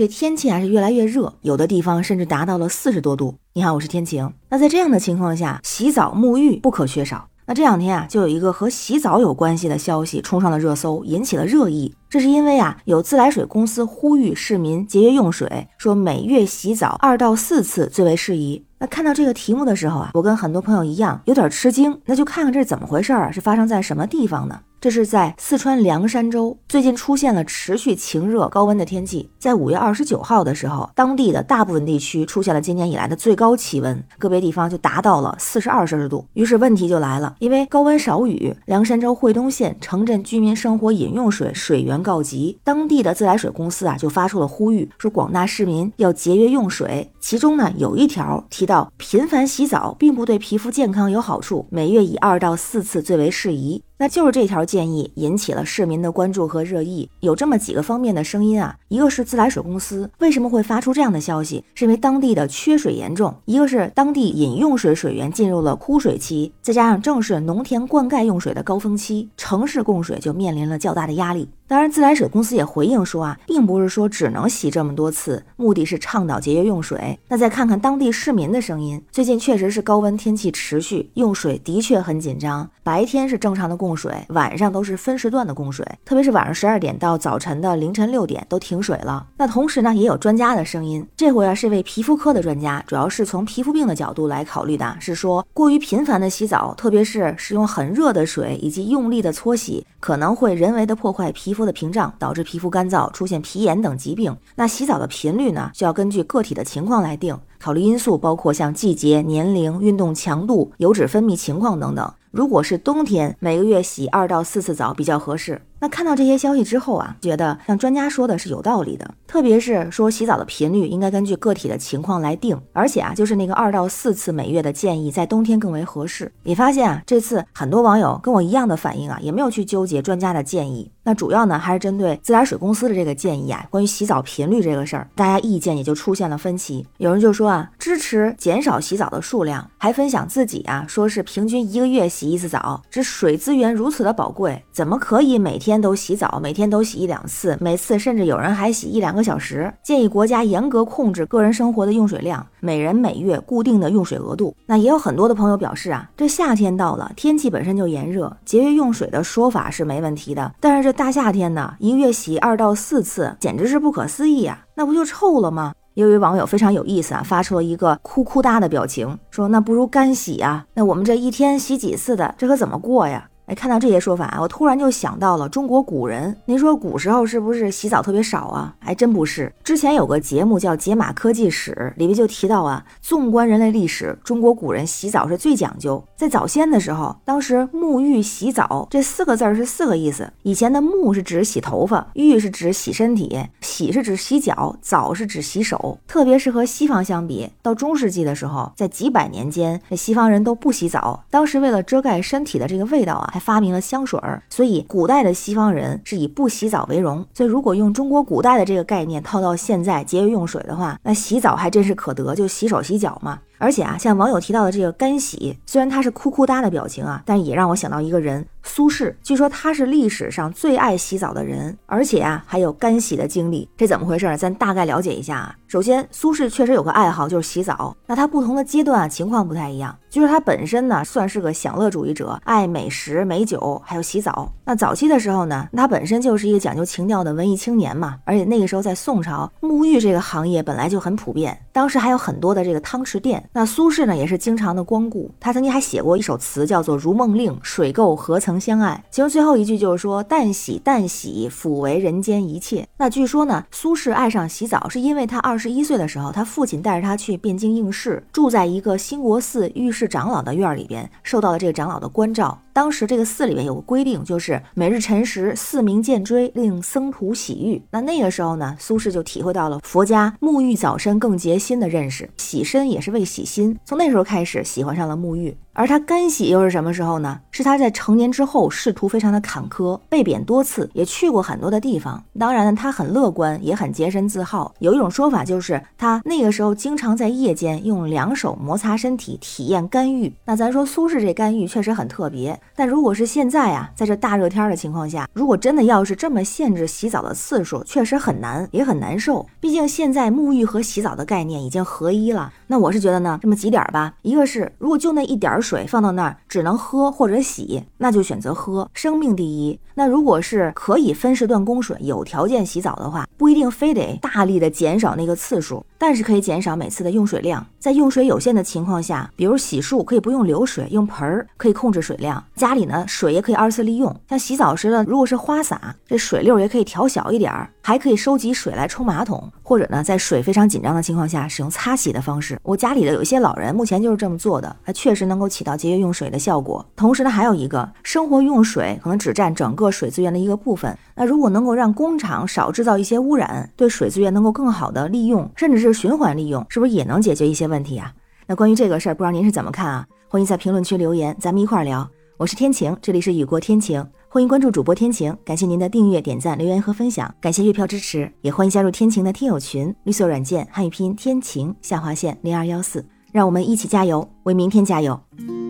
这天气啊是越来越热，有的地方甚至达到了四十多度。你好，我是天晴。那在这样的情况下，洗澡沐浴不可缺少。那这两天啊，就有一个和洗澡有关系的消息冲上了热搜，引起了热议。这是因为啊，有自来水公司呼吁市民节约用水，说每月洗澡二到四次最为适宜。那看到这个题目的时候啊，我跟很多朋友一样有点吃惊。那就看看这是怎么回事儿，是发生在什么地方呢？这是在四川凉山州，最近出现了持续晴热高温的天气。在五月二十九号的时候，当地的大部分地区出现了今年以来的最高气温，个别地方就达到了四十二摄氏度。于是问题就来了，因为高温少雨，凉山州惠东县城镇居民生活饮用水水源告急，当地的自来水公司啊就发出了呼吁，说广大市民要节约用水。其中呢有一条提到，频繁洗澡并不对皮肤健康有好处，每月以二到四次最为适宜。那就是这条建议引起了市民的关注和热议，有这么几个方面的声音啊，一个是自来水公司为什么会发出这样的消息，是因为当地的缺水严重；一个是当地饮用水水源进入了枯水期，再加上正是农田灌溉用水的高峰期，城市供水就面临了较大的压力。当然，自来水公司也回应说啊，并不是说只能洗这么多次，目的是倡导节约用水。那再看看当地市民的声音，最近确实是高温天气持续，用水的确很紧张。白天是正常的供水，晚上都是分时段的供水，特别是晚上十二点到早晨的凌晨六点都停水了。那同时呢，也有专家的声音，这回啊是位皮肤科的专家，主要是从皮肤病的角度来考虑的，是说过于频繁的洗澡，特别是使用很热的水以及用力的搓洗，可能会人为的破坏皮肤。的屏障导致皮肤干燥、出现皮炎等疾病。那洗澡的频率呢，需要根据个体的情况来定，考虑因素包括像季节、年龄、运动强度、油脂分泌情况等等。如果是冬天，每个月洗二到四次澡比较合适。那看到这些消息之后啊，觉得像专家说的是有道理的，特别是说洗澡的频率应该根据个体的情况来定，而且啊，就是那个二到四次每月的建议，在冬天更为合适。也发现啊，这次很多网友跟我一样的反应啊，也没有去纠结专家的建议，那主要呢还是针对自来水公司的这个建议啊，关于洗澡频率这个事儿，大家意见也就出现了分歧。有人就说啊，支持减少洗澡的数量，还分享自己啊，说是平均一个月洗一次澡，这水资源如此的宝贵，怎么可以每天？每天都洗澡，每天都洗一两次，每次甚至有人还洗一两个小时。建议国家严格控制个人生活的用水量，每人每月固定的用水额度。那也有很多的朋友表示啊，这夏天到了，天气本身就炎热，节约用水的说法是没问题的。但是这大夏天呢，一个月洗二到四次，简直是不可思议啊！那不就臭了吗？有位网友非常有意思啊，发出了一个哭哭哒的表情，说那不如干洗啊。那我们这一天洗几次的，这可怎么过呀？哎，看到这些说法啊，我突然就想到了中国古人。您说古时候是不是洗澡特别少啊？还真不是。之前有个节目叫《解码科技史》，里面就提到啊，纵观人类历史，中国古人洗澡是最讲究。在早先的时候，当时沐浴洗澡这四个字儿是四个意思。以前的沐是指洗头发，浴是指洗身体，洗是指洗脚，澡是指洗手。特别是和西方相比，到中世纪的时候，在几百年间，这西方人都不洗澡。当时为了遮盖身体的这个味道啊，还发明了香水儿，所以古代的西方人是以不洗澡为荣。所以如果用中国古代的这个概念套到现在节约用水的话，那洗澡还真是可得，就洗手洗脚嘛。而且啊，像网友提到的这个干洗，虽然他是哭哭哒的表情啊，但也让我想到一个人，苏轼。据说他是历史上最爱洗澡的人，而且啊还有干洗的经历。这怎么回事？咱大概了解一下啊。首先，苏轼确实有个爱好，就是洗澡。那他不同的阶段啊，情况不太一样。就是他本身呢，算是个享乐主义者，爱美食、美酒，还有洗澡。那早期的时候呢，他本身就是一个讲究情调的文艺青年嘛。而且那个时候在宋朝，沐浴这个行业本来就很普遍，当时还有很多的这个汤池店。那苏轼呢，也是经常的光顾。他曾经还写过一首词，叫做《如梦令》，水垢何曾相爱。其中最后一句就是说：“淡洗淡洗，抚为人间一切。”那据说呢，苏轼爱上洗澡，是因为他二十一岁的时候，他父亲带着他去汴京应试，住在一个兴国寺御室。长老的院里边，受到了这个长老的关照。当时这个寺里面有个规定，就是每日辰时，寺名见锥，令僧徒洗浴。那那个时候呢，苏轼就体会到了佛家沐浴早身更洁心的认识，洗身也是为洗心。从那时候开始，喜欢上了沐浴。而他干洗又是什么时候呢？是他在成年之后，仕途非常的坎坷，被贬多次，也去过很多的地方。当然呢，他很乐观，也很洁身自好。有一种说法就是，他那个时候经常在夜间用两手摩擦身体，体验干预。那咱说苏轼这干预确实很特别，但如果是现在啊，在这大热天的情况下，如果真的要是这么限制洗澡的次数，确实很难，也很难受。毕竟现在沐浴和洗澡的概念已经合一了。那我是觉得呢，这么几点吧，一个是如果就那一点水放到那儿，只能喝或者洗，那就选择喝，生命第一。那如果是可以分时段供水，有条件洗澡的话，不一定非得大力的减少那个次数，但是可以减少每次的用水量。在用水有限的情况下，比如洗漱可以不用流水，用盆儿可以控制水量。家里呢，水也可以二次利用。像洗澡时呢，如果是花洒，这水流也可以调小一点儿，还可以收集水来冲马桶，或者呢，在水非常紧张的情况下，使用擦洗的方式。我家里的有一些老人目前就是这么做的，它确实能够起到节约用水的效果。同时呢，还有一个生活用水可能只占整个水资源的一个部分。那如果能够让工厂少制造一些污染，对水资源能够更好的利用，甚至是是循环利用，是不是也能解决一些问题啊？那关于这个事儿，不知道您是怎么看啊？欢迎在评论区留言，咱们一块儿聊。我是天晴，这里是雨过天晴，欢迎关注主播天晴。感谢您的订阅、点赞、留言和分享，感谢月票支持，也欢迎加入天晴的听友群，绿色软件汉语拼音天晴下划线零二幺四。让我们一起加油，为明天加油！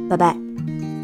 拜拜。